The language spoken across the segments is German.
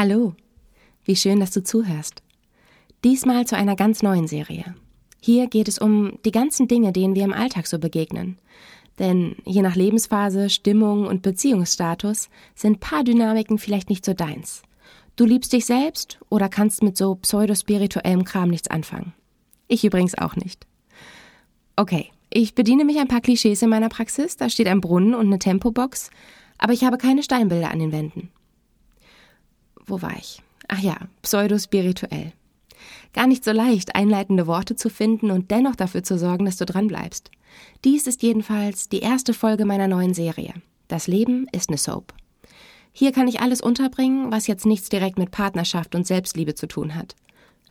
Hallo, wie schön, dass du zuhörst. Diesmal zu einer ganz neuen Serie. Hier geht es um die ganzen Dinge, denen wir im Alltag so begegnen. Denn je nach Lebensphase, Stimmung und Beziehungsstatus sind Paardynamiken vielleicht nicht so deins. Du liebst dich selbst oder kannst mit so pseudospirituellem Kram nichts anfangen. Ich übrigens auch nicht. Okay, ich bediene mich ein paar Klischees in meiner Praxis, da steht ein Brunnen und eine Tempobox, aber ich habe keine Steinbilder an den Wänden. Wo war ich? Ach ja, pseudospirituell. Gar nicht so leicht, einleitende Worte zu finden und dennoch dafür zu sorgen, dass du dranbleibst. Dies ist jedenfalls die erste Folge meiner neuen Serie. Das Leben ist eine Soap. Hier kann ich alles unterbringen, was jetzt nichts direkt mit Partnerschaft und Selbstliebe zu tun hat.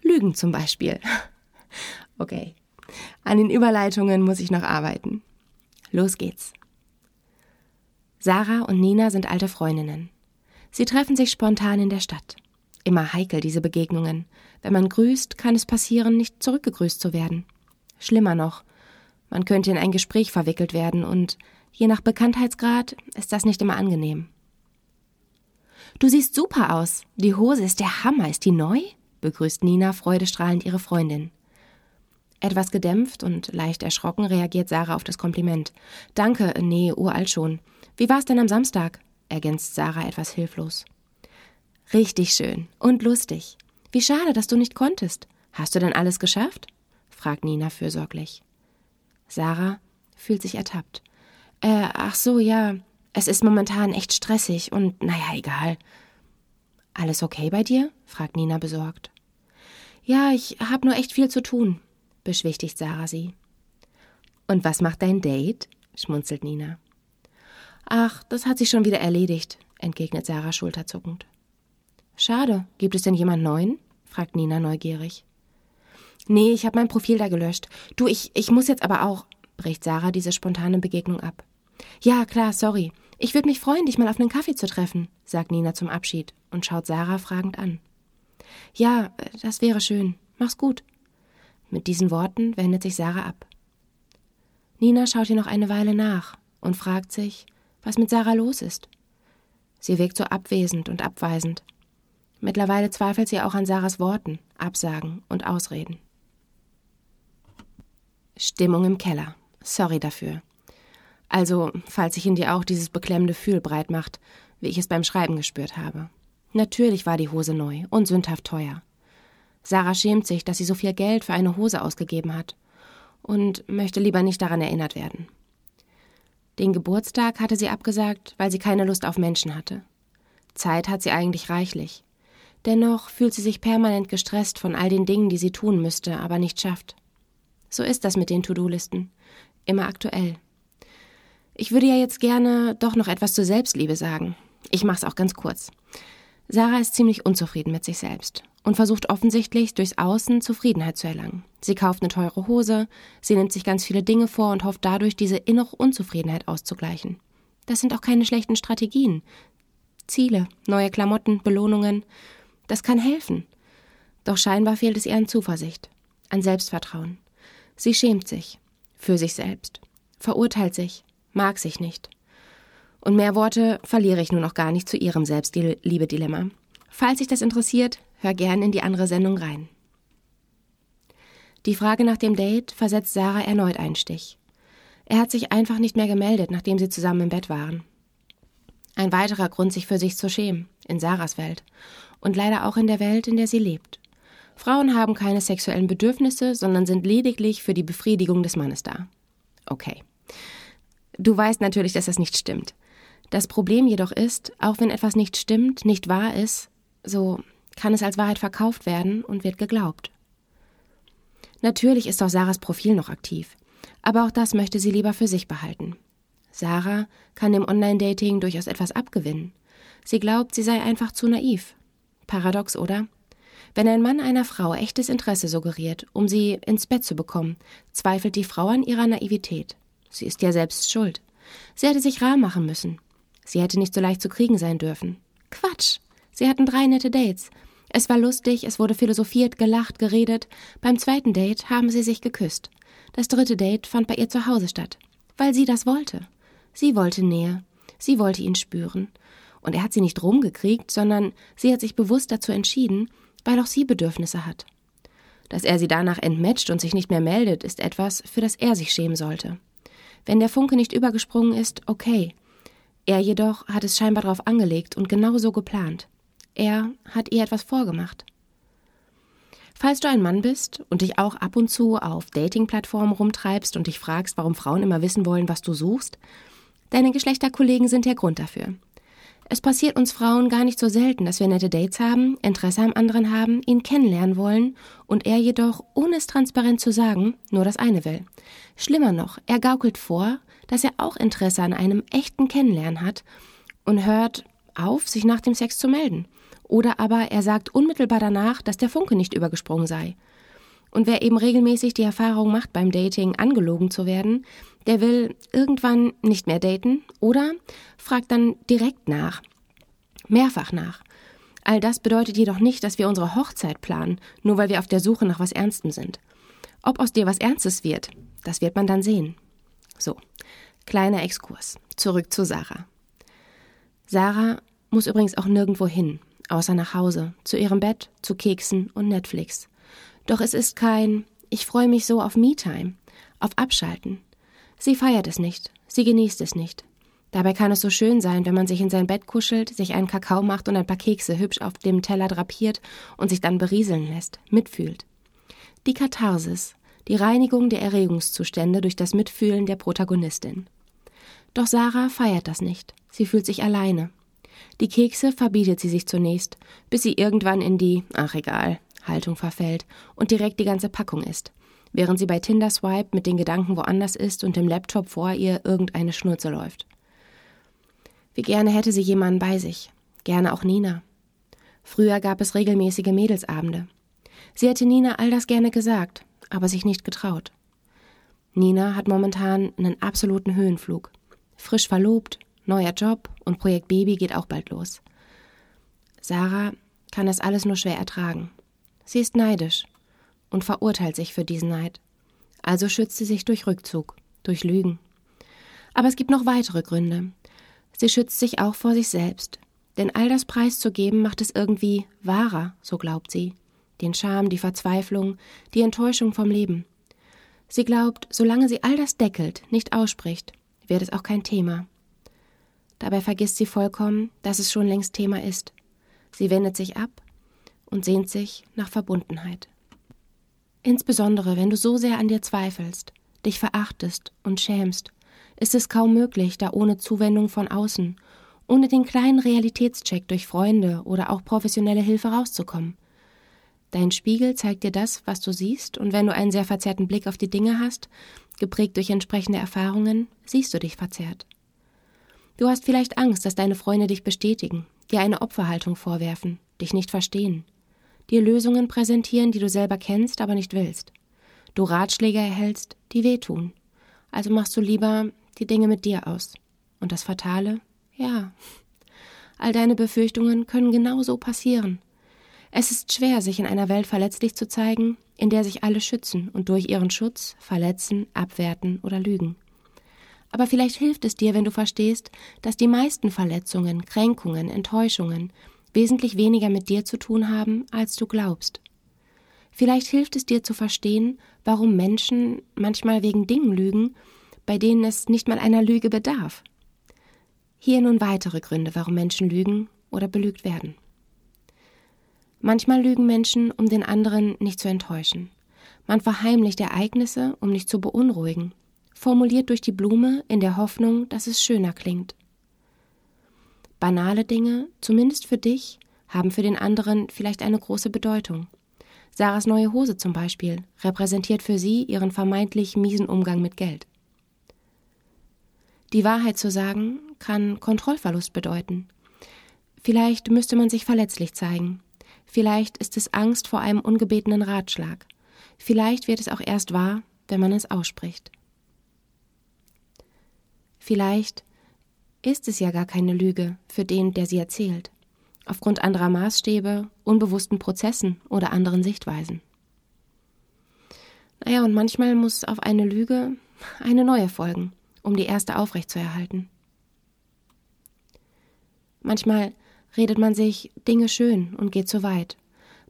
Lügen zum Beispiel. Okay. An den Überleitungen muss ich noch arbeiten. Los geht's. Sarah und Nina sind alte Freundinnen. Sie treffen sich spontan in der Stadt. Immer heikel diese Begegnungen. Wenn man grüßt, kann es passieren, nicht zurückgegrüßt zu werden. Schlimmer noch, man könnte in ein Gespräch verwickelt werden und je nach Bekanntheitsgrad ist das nicht immer angenehm. Du siehst super aus. Die Hose ist der Hammer. Ist die neu? begrüßt Nina freudestrahlend ihre Freundin. Etwas gedämpft und leicht erschrocken reagiert Sarah auf das Kompliment. Danke, nee, uralt schon. Wie war's denn am Samstag? Ergänzt Sarah etwas hilflos. Richtig schön und lustig. Wie schade, dass du nicht konntest. Hast du denn alles geschafft? fragt Nina fürsorglich. Sarah fühlt sich ertappt. Äh, ach so, ja. Es ist momentan echt stressig und naja, egal. Alles okay bei dir? fragt Nina besorgt. Ja, ich hab nur echt viel zu tun, beschwichtigt Sarah sie. Und was macht dein Date? schmunzelt Nina. Ach, das hat sich schon wieder erledigt, entgegnet Sarah schulterzuckend. Schade, gibt es denn jemand neuen? fragt Nina neugierig. Nee, ich habe mein Profil da gelöscht. Du, ich, ich muss jetzt aber auch, bricht Sarah diese spontane Begegnung ab. Ja, klar, sorry. Ich würde mich freuen, dich mal auf einen Kaffee zu treffen, sagt Nina zum Abschied und schaut Sarah fragend an. Ja, das wäre schön. Mach's gut. Mit diesen Worten wendet sich Sarah ab. Nina schaut ihr noch eine Weile nach und fragt sich, was mit Sarah los ist. Sie wirkt so abwesend und abweisend. Mittlerweile zweifelt sie auch an Sarahs Worten, Absagen und Ausreden. Stimmung im Keller. Sorry dafür. Also, falls sich in dir auch dieses beklemmende Fühl breit macht, wie ich es beim Schreiben gespürt habe. Natürlich war die Hose neu und sündhaft teuer. Sarah schämt sich, dass sie so viel Geld für eine Hose ausgegeben hat und möchte lieber nicht daran erinnert werden. Den Geburtstag hatte sie abgesagt, weil sie keine Lust auf Menschen hatte. Zeit hat sie eigentlich reichlich. Dennoch fühlt sie sich permanent gestresst von all den Dingen, die sie tun müsste, aber nicht schafft. So ist das mit den To-Do-Listen. Immer aktuell. Ich würde ja jetzt gerne doch noch etwas zur Selbstliebe sagen. Ich mach's auch ganz kurz. Sarah ist ziemlich unzufrieden mit sich selbst und versucht offensichtlich durchs Außen Zufriedenheit zu erlangen. Sie kauft eine teure Hose, sie nimmt sich ganz viele Dinge vor und hofft dadurch, diese innere Unzufriedenheit auszugleichen. Das sind auch keine schlechten Strategien. Ziele, neue Klamotten, Belohnungen, das kann helfen. Doch scheinbar fehlt es ihr an Zuversicht, an Selbstvertrauen. Sie schämt sich für sich selbst, verurteilt sich, mag sich nicht. Und mehr Worte verliere ich nun noch gar nicht zu ihrem Selbstliebe-Dilemma. Falls dich das interessiert, hör gern in die andere Sendung rein. Die Frage nach dem Date versetzt Sarah erneut einen Stich. Er hat sich einfach nicht mehr gemeldet, nachdem sie zusammen im Bett waren. Ein weiterer Grund, sich für sich zu schämen, in Sarahs Welt. Und leider auch in der Welt, in der sie lebt. Frauen haben keine sexuellen Bedürfnisse, sondern sind lediglich für die Befriedigung des Mannes da. Okay. Du weißt natürlich, dass das nicht stimmt. Das Problem jedoch ist, auch wenn etwas nicht stimmt, nicht wahr ist, so kann es als Wahrheit verkauft werden und wird geglaubt. Natürlich ist auch Sarahs Profil noch aktiv, aber auch das möchte sie lieber für sich behalten. Sarah kann dem Online-Dating durchaus etwas abgewinnen. Sie glaubt, sie sei einfach zu naiv. Paradox, oder? Wenn ein Mann einer Frau echtes Interesse suggeriert, um sie ins Bett zu bekommen, zweifelt die Frau an ihrer Naivität. Sie ist ja selbst schuld. Sie hätte sich rar machen müssen. Sie hätte nicht so leicht zu kriegen sein dürfen. Quatsch! Sie hatten drei nette Dates. Es war lustig, es wurde philosophiert, gelacht, geredet. Beim zweiten Date haben sie sich geküsst. Das dritte Date fand bei ihr zu Hause statt, weil sie das wollte. Sie wollte Nähe. Sie wollte ihn spüren. Und er hat sie nicht rumgekriegt, sondern sie hat sich bewusst dazu entschieden, weil auch sie Bedürfnisse hat. Dass er sie danach entmatcht und sich nicht mehr meldet, ist etwas, für das er sich schämen sollte. Wenn der Funke nicht übergesprungen ist, okay. Er jedoch hat es scheinbar darauf angelegt und genau so geplant. Er hat ihr etwas vorgemacht. Falls du ein Mann bist und dich auch ab und zu auf Dating-Plattformen rumtreibst und dich fragst, warum Frauen immer wissen wollen, was du suchst, deine Geschlechterkollegen sind der Grund dafür. Es passiert uns Frauen gar nicht so selten, dass wir nette Dates haben, Interesse am anderen haben, ihn kennenlernen wollen und er jedoch, ohne es transparent zu sagen, nur das eine will. Schlimmer noch, er gaukelt vor, dass er auch Interesse an einem echten Kennenlernen hat und hört auf, sich nach dem Sex zu melden. Oder aber er sagt unmittelbar danach, dass der Funke nicht übergesprungen sei. Und wer eben regelmäßig die Erfahrung macht, beim Dating angelogen zu werden, der will irgendwann nicht mehr daten oder fragt dann direkt nach. Mehrfach nach. All das bedeutet jedoch nicht, dass wir unsere Hochzeit planen, nur weil wir auf der Suche nach was Ernstem sind. Ob aus dir was Ernstes wird, das wird man dann sehen. So, kleiner Exkurs. Zurück zu Sarah. Sarah muss übrigens auch nirgendwo hin, außer nach Hause, zu ihrem Bett, zu Keksen und Netflix. Doch es ist kein Ich freue mich so auf Me-Time, auf Abschalten. Sie feiert es nicht, sie genießt es nicht. Dabei kann es so schön sein, wenn man sich in sein Bett kuschelt, sich einen Kakao macht und ein paar Kekse hübsch auf dem Teller drapiert und sich dann berieseln lässt, mitfühlt. Die Katharsis, die Reinigung der Erregungszustände durch das Mitfühlen der Protagonistin. Doch Sarah feiert das nicht. Sie fühlt sich alleine. Die Kekse verbietet sie sich zunächst, bis sie irgendwann in die Ach egal Haltung verfällt und direkt die ganze Packung isst während sie bei Tinder Swipe mit den Gedanken woanders ist und im Laptop vor ihr irgendeine Schnurze läuft. Wie gerne hätte sie jemanden bei sich, gerne auch Nina. Früher gab es regelmäßige Mädelsabende. Sie hätte Nina all das gerne gesagt, aber sich nicht getraut. Nina hat momentan einen absoluten Höhenflug. Frisch verlobt, neuer Job und Projekt Baby geht auch bald los. Sarah kann das alles nur schwer ertragen. Sie ist neidisch und verurteilt sich für diesen Neid. Also schützt sie sich durch Rückzug, durch Lügen. Aber es gibt noch weitere Gründe. Sie schützt sich auch vor sich selbst. Denn all das preiszugeben macht es irgendwie wahrer, so glaubt sie. Den Scham, die Verzweiflung, die Enttäuschung vom Leben. Sie glaubt, solange sie all das deckelt, nicht ausspricht, wird es auch kein Thema. Dabei vergisst sie vollkommen, dass es schon längst Thema ist. Sie wendet sich ab und sehnt sich nach Verbundenheit. Insbesondere wenn du so sehr an dir zweifelst, dich verachtest und schämst, ist es kaum möglich, da ohne Zuwendung von außen, ohne den kleinen Realitätscheck durch Freunde oder auch professionelle Hilfe rauszukommen. Dein Spiegel zeigt dir das, was du siehst, und wenn du einen sehr verzerrten Blick auf die Dinge hast, geprägt durch entsprechende Erfahrungen, siehst du dich verzerrt. Du hast vielleicht Angst, dass deine Freunde dich bestätigen, dir eine Opferhaltung vorwerfen, dich nicht verstehen dir Lösungen präsentieren, die du selber kennst, aber nicht willst. Du Ratschläge erhältst, die wehtun. Also machst du lieber die Dinge mit dir aus. Und das Fatale? Ja. All deine Befürchtungen können genau so passieren. Es ist schwer, sich in einer Welt verletzlich zu zeigen, in der sich alle schützen und durch ihren Schutz verletzen, abwerten oder lügen. Aber vielleicht hilft es dir, wenn du verstehst, dass die meisten Verletzungen, Kränkungen, Enttäuschungen wesentlich weniger mit dir zu tun haben, als du glaubst. Vielleicht hilft es dir zu verstehen, warum Menschen manchmal wegen Dingen lügen, bei denen es nicht mal einer Lüge bedarf. Hier nun weitere Gründe, warum Menschen lügen oder belügt werden. Manchmal lügen Menschen, um den anderen nicht zu enttäuschen. Man verheimlicht Ereignisse, um nicht zu beunruhigen, formuliert durch die Blume in der Hoffnung, dass es schöner klingt. Banale Dinge, zumindest für dich, haben für den anderen vielleicht eine große Bedeutung. Sarahs neue Hose zum Beispiel repräsentiert für sie ihren vermeintlich miesen Umgang mit Geld. Die Wahrheit zu sagen kann Kontrollverlust bedeuten. Vielleicht müsste man sich verletzlich zeigen. Vielleicht ist es Angst vor einem ungebetenen Ratschlag. Vielleicht wird es auch erst wahr, wenn man es ausspricht. Vielleicht ist es ja gar keine Lüge für den, der sie erzählt, aufgrund anderer Maßstäbe, unbewussten Prozessen oder anderen Sichtweisen. Naja, und manchmal muss auf eine Lüge eine neue folgen, um die erste aufrechtzuerhalten. Manchmal redet man sich Dinge schön und geht zu weit.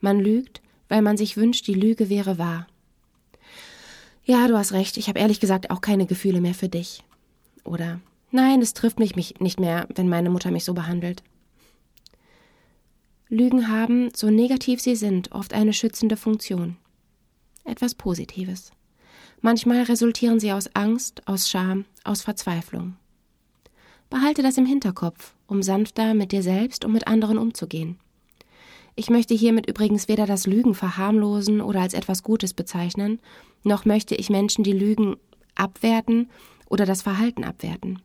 Man lügt, weil man sich wünscht, die Lüge wäre wahr. Ja, du hast recht, ich habe ehrlich gesagt auch keine Gefühle mehr für dich. Oder nein, es trifft mich nicht mehr, wenn meine Mutter mich so behandelt. Lügen haben, so negativ sie sind, oft eine schützende Funktion. Etwas Positives. Manchmal resultieren sie aus Angst, aus Scham, aus Verzweiflung. Behalte das im Hinterkopf, um sanfter mit dir selbst und mit anderen umzugehen. Ich möchte hiermit übrigens weder das Lügen verharmlosen oder als etwas Gutes bezeichnen, noch möchte ich Menschen, die lügen, abwerten oder das Verhalten abwerten.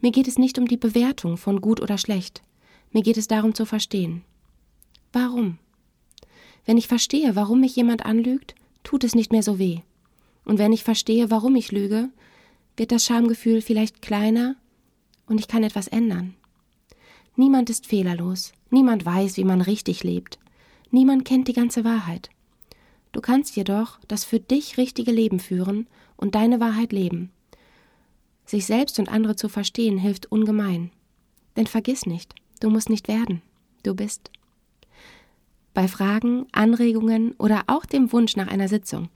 Mir geht es nicht um die Bewertung von gut oder schlecht. Mir geht es darum zu verstehen. Warum? Wenn ich verstehe, warum mich jemand anlügt, tut es nicht mehr so weh. Und wenn ich verstehe, warum ich lüge, wird das Schamgefühl vielleicht kleiner und ich kann etwas ändern. Niemand ist fehlerlos. Niemand weiß, wie man richtig lebt. Niemand kennt die ganze Wahrheit. Du kannst jedoch das für dich richtige Leben führen und deine Wahrheit leben. Sich selbst und andere zu verstehen hilft ungemein. Denn vergiss nicht, du musst nicht werden, du bist. Bei Fragen, Anregungen oder auch dem Wunsch nach einer Sitzung,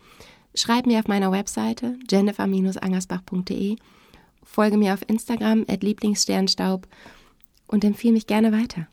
schreib mir auf meiner Webseite jennifer-angersbach.de, folge mir auf Instagram at Lieblingssternstaub und empfehle mich gerne weiter.